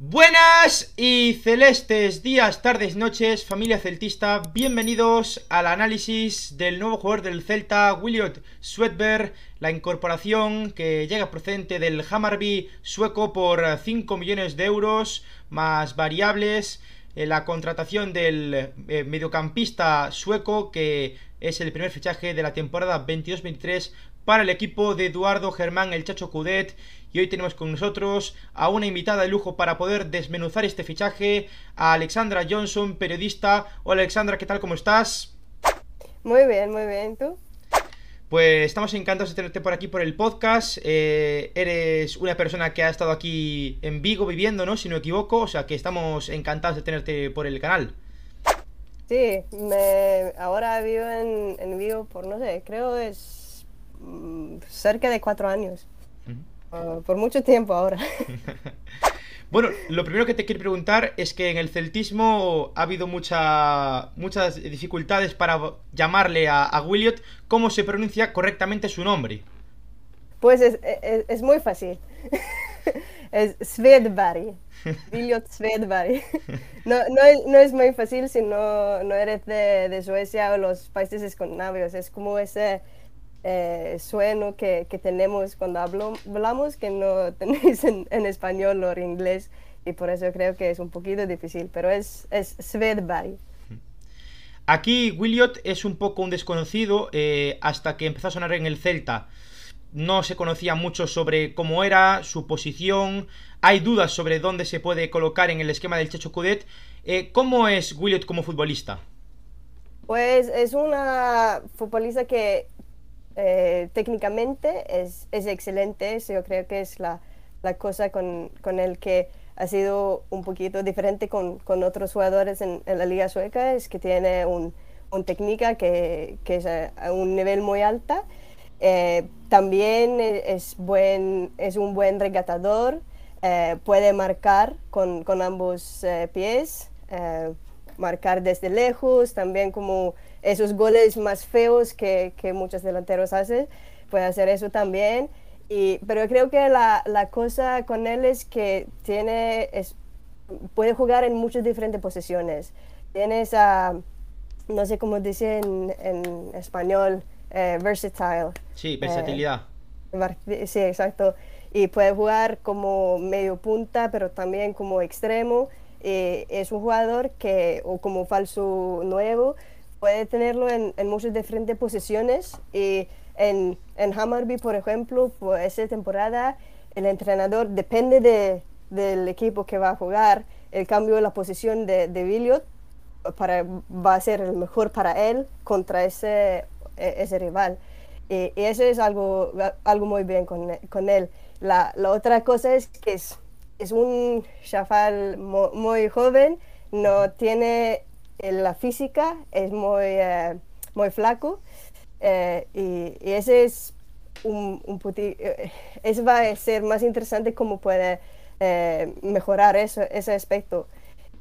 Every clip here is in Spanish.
Buenas y celestes días, tardes, noches, familia celtista, bienvenidos al análisis del nuevo jugador del Celta, Williot Swedberg, la incorporación que llega procedente del Hammarby sueco por 5 millones de euros, más variables, eh, la contratación del eh, mediocampista sueco que es el primer fichaje de la temporada 22-23 para el equipo de Eduardo Germán el Chacho Cudet y hoy tenemos con nosotros a una invitada de lujo para poder desmenuzar este fichaje, a Alexandra Johnson, periodista. Hola Alexandra, ¿qué tal? ¿Cómo estás? Muy bien, muy bien, ¿tú? Pues estamos encantados de tenerte por aquí por el podcast. Eh, eres una persona que ha estado aquí en Vigo viviendo, ¿no? Si no me equivoco, o sea que estamos encantados de tenerte por el canal. Sí, me, ahora vivo en, en Vigo por, no sé, creo es mm, cerca de cuatro años. Uh, por mucho tiempo ahora. bueno, lo primero que te quiero preguntar es que en el celtismo ha habido mucha, muchas dificultades para llamarle a, a Williot. ¿Cómo se pronuncia correctamente su nombre? Pues es, es, es muy fácil. es Svedberg. Williot Svedberg. No, no, es, muy fácil si no, no eres de, de, Suecia o los países escandinavos. Es como ese eh, sueno que, que, tenemos cuando hablo, hablamos que no tenéis en, en, español o en inglés y por eso creo que es un poquito difícil, pero es, es Svedberg. Aquí Williot es un poco un desconocido eh, hasta que empezó a sonar en el Celta. No se conocía mucho sobre cómo era, su posición. Hay dudas sobre dónde se puede colocar en el esquema del Checho Cudet. Eh, ¿Cómo es Williot como futbolista? Pues es una futbolista que eh, técnicamente es, es, excelente, yo creo que es la, la cosa con, con, el que ha sido un poquito diferente con, con otros jugadores en, en, la liga sueca, es que tiene un, un técnica que, que, es a un nivel muy alta. Eh, también es, buen, es un buen regatador, eh, puede marcar con, con ambos eh, pies, eh, marcar desde lejos, también como esos goles más feos que, que muchos delanteros hacen, puede hacer eso también. Y, pero creo que la, la, cosa con él es que tiene, es, puede jugar en muchas diferentes posiciones. Tiene esa, no sé cómo dice en, en español, eh, versatile. Sí, versatilidad. Eh, sí, exacto. Y puede jugar como medio punta, pero también como extremo. Eh, es un jugador que, o como falso nuevo, puede tenerlo en, en muchas diferentes posiciones y en, en Hammarby, por ejemplo, por esa temporada, el entrenador depende de, del equipo que va a jugar, el cambio de la posición de, de Williot para, va a ser el mejor para él contra ese, e, ese rival. Y, y eso es algo, algo muy bien con, con él. La, la, otra cosa es que es, es un chafal muy, muy joven, no tiene la física es muy, eh, muy flaco eh, y, ese es un, un eh, va a ser más interesante cómo puede mejorar eso, ese aspecto.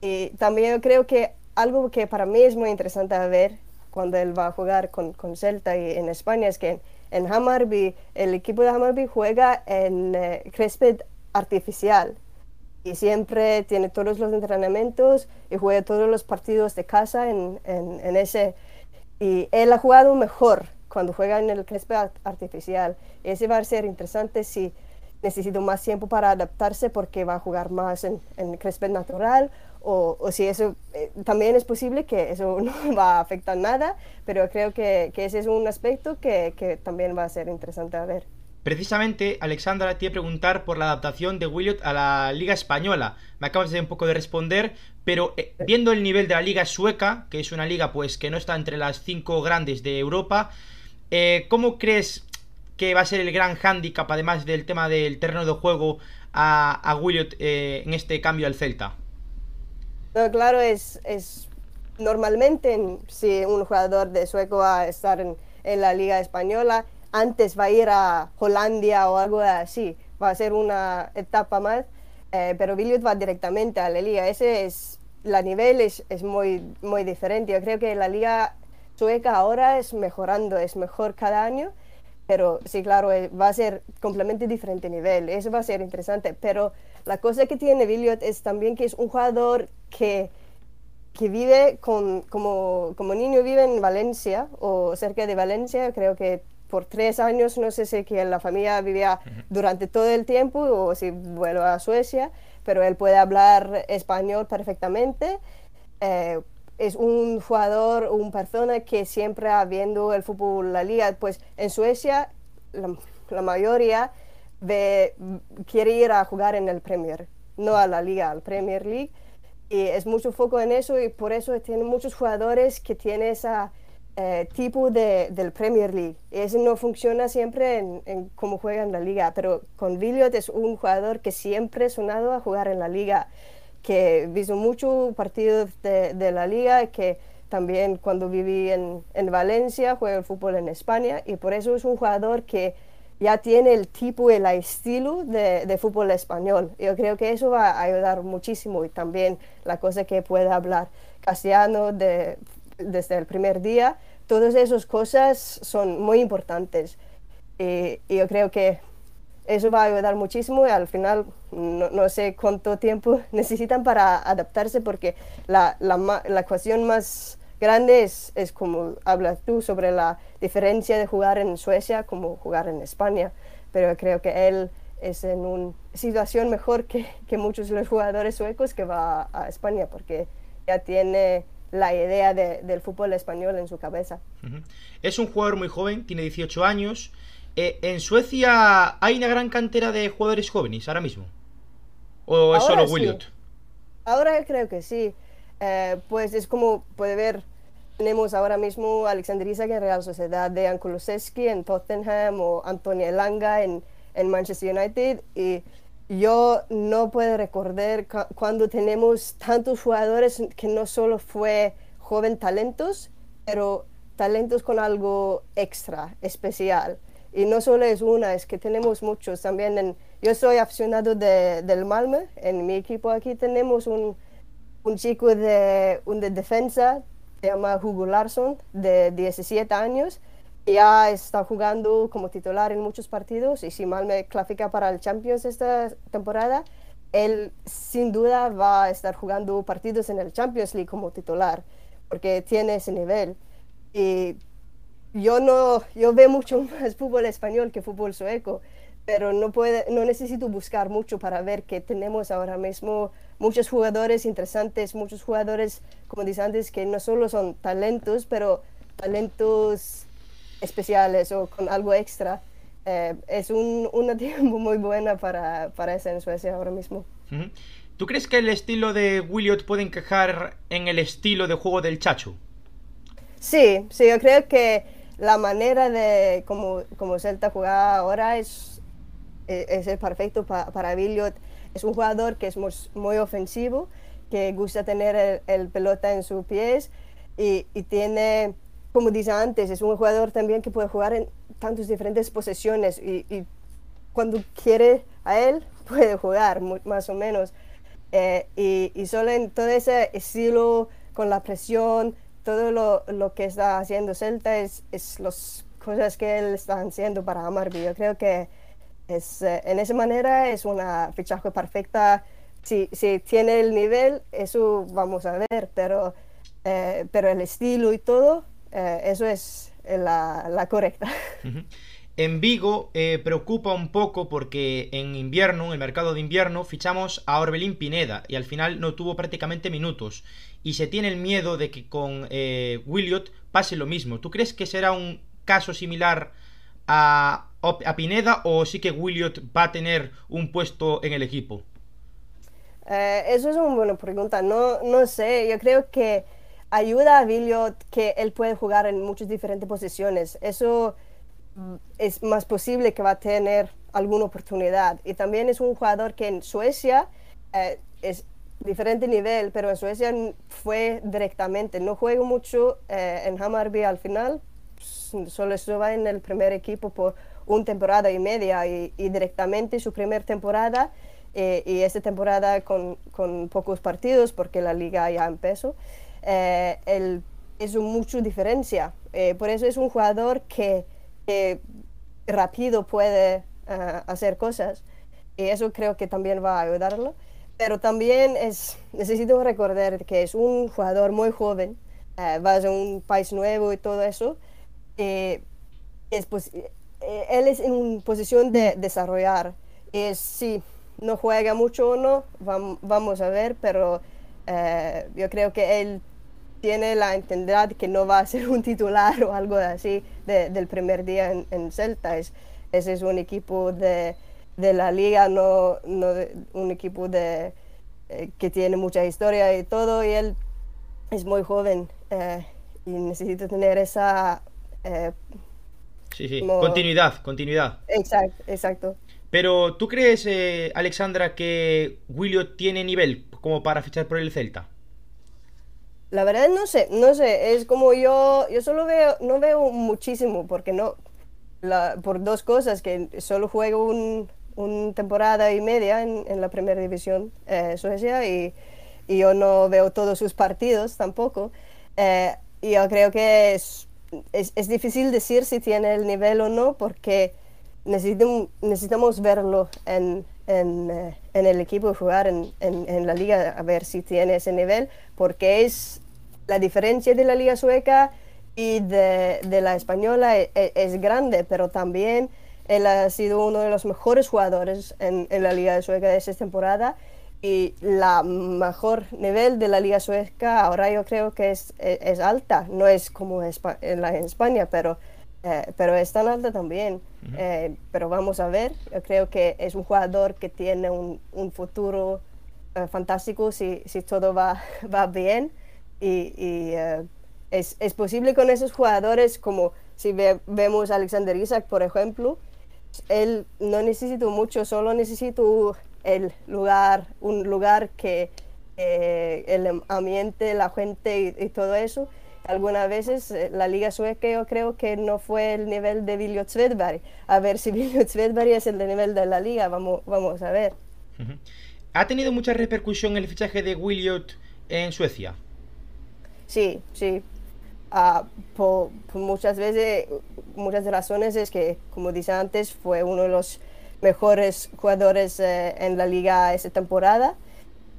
Y también creo que algo que para mí es muy interesante ver cuando él va a jugar con, con Celta y en España es que en, en Hammarby, el equipo de Hammarby juega en césped artificial y siempre tiene todos los entrenamientos y juega todos los partidos de casa en, en, en ese. Y él ha jugado mejor cuando juega en el césped artificial. Ese va a ser interesante si necesita más tiempo para adaptarse porque va a jugar más en, en césped natural o, o, si eso eh, también es posible que eso no va a afectar nada, pero creo que, que ese es un aspecto que, que también va a ser interesante a ver. Precisamente, Alexandra, te iba a preguntar por la adaptación de Williot a la Liga Española. Me acabas de un poco de responder, pero eh, viendo el nivel de la Liga Sueca, que es una liga pues que no está entre las cinco grandes de Europa, eh, ¿cómo crees que va a ser el gran hándicap, además del tema del terreno de juego, a, Williot eh, en este cambio al Celta? Claro, es, es normalmente si un jugador de sueco va a estar en la Liga Española, antes va a ir a Hollandia o algo así, va a ser una etapa más, eh, pero Williot va directamente a la liga, ese es, la nivel es, es, muy, muy diferente, yo creo que la liga sueca ahora es mejorando, es mejor cada año, pero sí, claro, eh, va a ser completamente diferente nivel, eso va a ser interesante, pero la cosa que tiene Billiot es también que es un jugador que, que vive con, como, como niño vive en Valencia o cerca de Valencia, creo que por tres años, no sé si que la familia vivía durante todo el tiempo o si vuelve a Suecia, pero él puede hablar español perfectamente. Eh, es un jugador, una persona que siempre viendo el fútbol, la liga, pues en Suecia la, mayoría quiere ir a jugar en el Premier, no a la liga, al Premier League. Y es mucho foco en eso y por eso tiene muchos jugadores que tienen ese eh, tipo de, del Premier League. Eso no funciona siempre en, en cómo juega en la liga, pero con Villiot es un jugador que siempre ha sonado a jugar en la liga que he visto muchos partidos de, de, la liga, que también cuando viví en, en, Valencia juega el fútbol en España y por eso es un jugador que ya tiene el tipo el estilo de, de, fútbol español. Yo creo que eso va a ayudar muchísimo y también la cosa que puede hablar castellano de, desde el primer día, todas esas cosas son muy importantes. Y, y yo creo que eso va a ayudar muchísimo y al final no, sé cuánto tiempo necesitan para adaptarse porque la, la, la cuestión más grande es, es, como hablas tú sobre la diferencia de jugar en Suecia como jugar en España, pero creo que él es en una situación mejor que, que muchos de los jugadores suecos que va a España porque ya tiene la idea de, del fútbol español en su cabeza. Es un jugador muy joven, tiene 18 años. Eh, ¿En Suecia hay una gran cantera de jugadores jóvenes ahora mismo? ¿O es solo Williot? Ahora creo que sí. Eh, pues es como puede ver, tenemos ahora mismo a Alexander Isak en Real Sociedad, de Kulusevski en Tottenham o Antonia Elanga en, en, Manchester United. Y yo no puedo recordar cuando tenemos tantos jugadores que no solo fue joven talentos, pero talentos con algo extra, especial. Y no solo es una, es que tenemos muchos. También yo soy aficionado de, del Malmö. En mi equipo aquí tenemos un, un chico de, un de defensa, se llama Hugo Larsson, de 17 años. Ya está jugando como titular en muchos partidos y si Malmö clasifica para el Champions esta temporada, él sin duda va a estar jugando partidos en el Champions League como titular, porque tiene ese nivel. Y yo no, yo veo mucho más fútbol español que fútbol sueco, pero no, puede, no necesito buscar mucho para ver que tenemos ahora mismo muchos jugadores interesantes, muchos jugadores, como dices antes, que no solo son talentos, pero talentos especiales o con algo extra. Eh, es un, una tiempo muy buena para, para eso en Suecia ahora mismo. ¿Tú crees que el estilo de Williot puede encajar en el estilo de juego del Chacho? Sí, sí, yo creo que la manera de como, como Celta juega ahora es, e, es, es perfecto para Billiot. Es un jugador que es muy, muy ofensivo, que gusta tener el, pelota en sus pies y, y, tiene, como dice antes, es un jugador también que puede jugar en tantas diferentes posiciones y, y cuando quiere a él puede jugar más o menos. Eh, y, y solo en todo ese estilo, con la presión, todo lo, lo, que está haciendo Celta es, es las cosas que él está haciendo para Amarby. Yo creo que es, eh, en esa manera es una fichaje perfecta. Si, si, tiene el nivel, eso vamos a ver, pero, eh, pero el estilo y todo, eh, eso es la, la correcta. En Vigo eh, preocupa un poco porque en invierno, en el mercado de invierno, fichamos a Orbelín Pineda y al final no tuvo prácticamente minutos. Y se tiene el miedo de que con eh, Williot pase lo mismo. ¿Tú crees que será un caso similar a, a Pineda o sí que Williot va a tener un puesto en el equipo? Eh, eso es una buena pregunta. No, no sé, yo creo que ayuda a Williot que él puede jugar en muchas diferentes posiciones. Eso es más posible que va a tener alguna oportunidad. Y también es un jugador que en Suecia eh, es diferente nivel, pero en Suecia fue directamente. No juego mucho eh, en Hammarby al final, solo estuve en el primer equipo por una temporada y media y, directamente su primera temporada eh, y esta temporada con, con, pocos partidos porque la liga ya empezó, el, es mucha diferencia. por eso es un jugador que rápido puede ah, hacer cosas. y eso creo que también va a ayudarlo. Pero también es, necesito recordar que es un jugador muy joven, eh, va a un país nuevo y todo eso. Eh, es, pues, él es en posición de desarrollar. Es, sí, no juega mucho o no, vamos a ver, pero yo creo que él tiene la entendida que no va a ser un titular o algo así del primer día en, Celta. Es, ese es un equipo de, de la liga, no, no un equipo de, eh, que tiene mucha historia y todo, y él es muy joven eh, y necesita tener esa... Eh, sí, sí, continuidad, continuidad. Exacto, exacto. Pero ¿tú crees, Alexandra, que Williot tiene nivel como para fichar por el Celta? La verdad no sé, no sé, es como yo, yo solo veo, no veo muchísimo porque no, por dos cosas, que solo juego un, un temporada y media en, en la primera división eh, Suecia y, y, yo no veo todos sus partidos tampoco. Eh, y yo creo que es, es, es, difícil decir si tiene el nivel o no porque necesitamos, necesitamos verlo en, en, eh, en el equipo jugar en, en, la liga a ver si tiene ese nivel, porque es la diferencia de la liga sueca y de, de la española es, e, es, grande, pero también él ha sido uno de los mejores jugadores en, la liga sueca de esta temporada y la mejor nivel de la liga sueca ahora yo creo que es, e, es, alta, no es como en, la, en España, pero eh, pero es tan alta también. Eh, pero vamos a ver, yo creo que es un jugador que tiene un, un futuro eh, fantástico si, si, todo va, va bien. Y, y es, es, posible con esos jugadores, como si vemos a Alexander Isaac, por ejemplo, él no necesita mucho, solo necesita el lugar, un lugar que el ambiente, la gente y todo eso algunas veces eh, la liga sueca yo creo que no fue el nivel de Viljot Svedberg. A ver si Viljot Svedberg es el de nivel de la liga, vamos, vamos a ver. ¿Ha tenido mucha repercusión el fichaje de Williot en Suecia? Sí, sí. Ah, por, muchas veces, muchas razones es que, como dice antes, fue uno de los mejores jugadores eh, en la liga esa temporada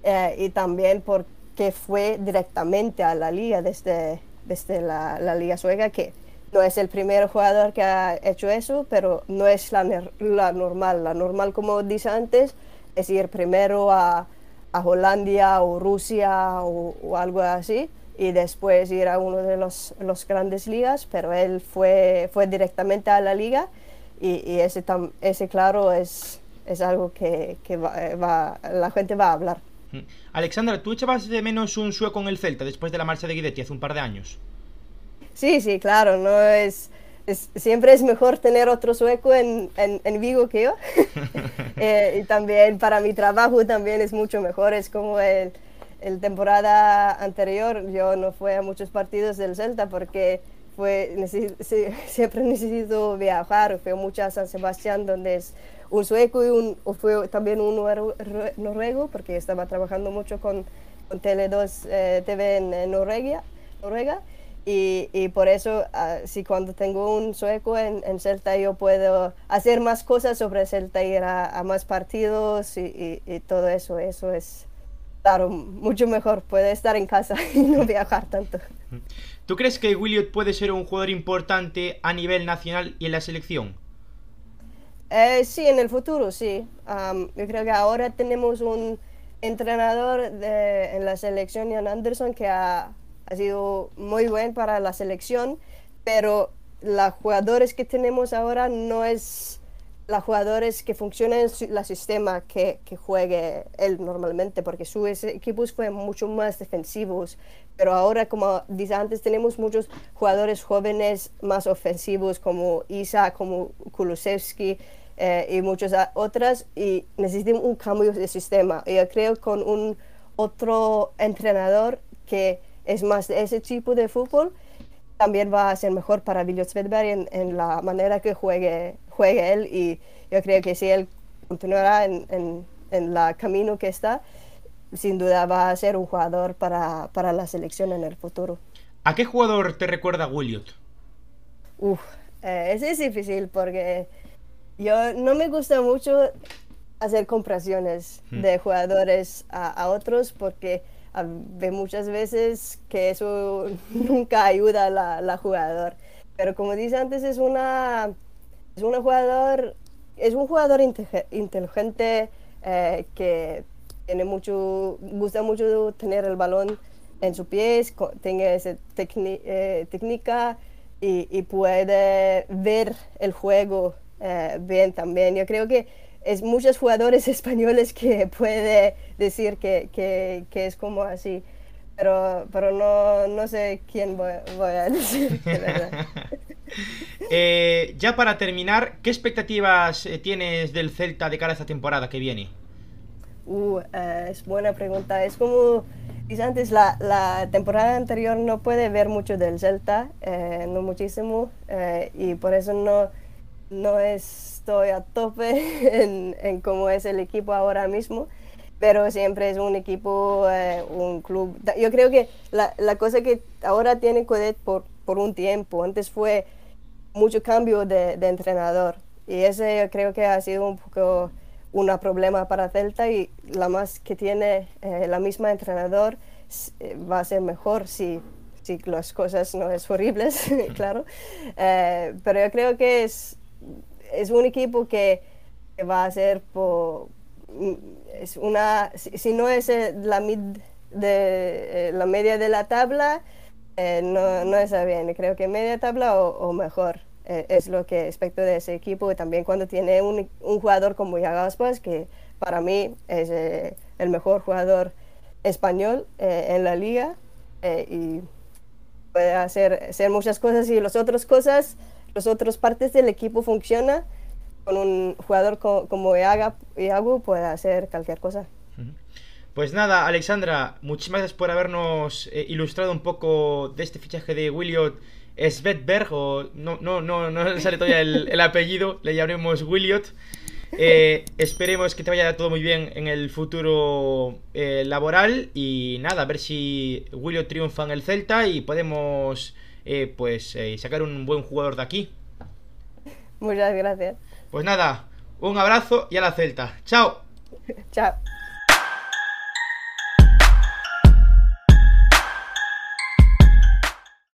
eh, y también porque fue directamente a la liga desde desde la, Liga Sueca, que no es el primer jugador que ha hecho eso, pero no es la, normal. La normal, como dice antes, es ir primero a, a Hollandia o Rusia o, algo así y después ir a uno de los, grandes ligas, pero él fue, fue directamente a la liga y, y ese, claro es, es algo que, que va, la gente va a hablar. Alexandra, ¿tú echabas de menos un sueco en el Celta después de la marcha de Guidetti hace un par de años? Sí, sí, claro, no es, siempre es mejor tener otro sueco en, en, Vigo que yo. Eh, y también para mi trabajo también es mucho mejor, es como el, el temporada anterior yo no fui a muchos partidos del Celta porque fue, siempre necesito viajar, fui mucho a San Sebastián donde es un sueco y un, fue también un noruego, porque estaba trabajando mucho con, con Tele2 eh, TV en, Noruega, Noruega. Y, y, por eso, uh, si cuando tengo un sueco en, en, Celta, yo puedo hacer más cosas sobre Celta, ir a, a más partidos y, y, todo eso. Eso es, claro, mucho mejor. Puede estar en casa y no viajar tanto. ¿Tú crees que Williot puede ser un jugador importante a nivel nacional y en la selección? Eh, sí, en el futuro, sí. yo creo que ahora tenemos un entrenador de, en la selección, Jan Anderson, que ha, ha, sido muy buen para la selección, pero los jugadores que tenemos ahora no es los jugadores que funcionan en el sistema que, que, juegue él normalmente, porque sus equipos fueron mucho más defensivos. Pero ahora, como dice antes, tenemos muchos jugadores jóvenes más ofensivos, como Isa, como Kulusevski, eh, y muchas otras y necesitan un cambio de sistema. Y yo creo con un otro entrenador que es más de ese tipo de fútbol, también va a ser mejor para Viljo Svedberg en, en, la manera que juegue, juegue él y yo creo que si él continuará en, en, en el camino que está, sin duda va a ser un jugador para, para la selección en el futuro. ¿A qué jugador te recuerda Williot? Uf, eh, es difícil porque yo no me gusta mucho hacer comprasiones hmm. de jugadores a, otros porque ve muchas veces que eso nunca ayuda a la, la, jugador. Pero como dice antes, es una es un jugador es un jugador inteligente eh, que tiene mucho gusta mucho tener el balón en sus pies, tiene esa eh, técnica y, puede ver el juego eh, bien también. Yo creo que es muchos jugadores españoles que puede decir que, que, es como así, pero, pero no, no sé quién voy, a decir, eh, ya para terminar, ¿qué expectativas eh, tienes del Celta de cara a esta temporada que viene? Uh, es buena pregunta. Es como dice antes, la, la, temporada anterior no puede ver mucho del Celta, no muchísimo, y por eso no, no es estoy a tope en, en, cómo es el equipo ahora mismo, pero siempre es un equipo, eh, un club. Yo creo que la, la, cosa que ahora tiene Codet por, por un tiempo, antes fue mucho cambio de, de, entrenador y ese creo que ha sido un poco un problema para Celta y la más que tiene eh, la misma entrenador eh, va a ser mejor si, si las cosas no es horribles, claro. pero yo creo que es, es un equipo que, va a ser por, es una, si, no es eh, la, mid de, eh, la media de la tabla, eh, no, no está bien. Creo que media tabla o, mejor es lo que expecto de ese equipo. Y también cuando tiene un, un jugador como Yagaspas, que para mí es el mejor jugador español en la liga y puede hacer, hacer muchas cosas y las otras cosas las otras partes del equipo funciona, con un jugador como Iago puede hacer cualquier cosa. Pues nada, Alexandra, muchísimas gracias por habernos eh, ilustrado un poco de este fichaje de Williot Svetberg, o no, no, no, no sale todavía el, apellido, le llamaremos Williot. Eh, esperemos que te vaya todo muy bien en el futuro eh, laboral y nada, a ver si Williot triunfa en el Celta y podemos eh, pues sacar un buen jugador de aquí. Muchas gracias. Pues nada, un abrazo y a la Celta. Chao. Chao.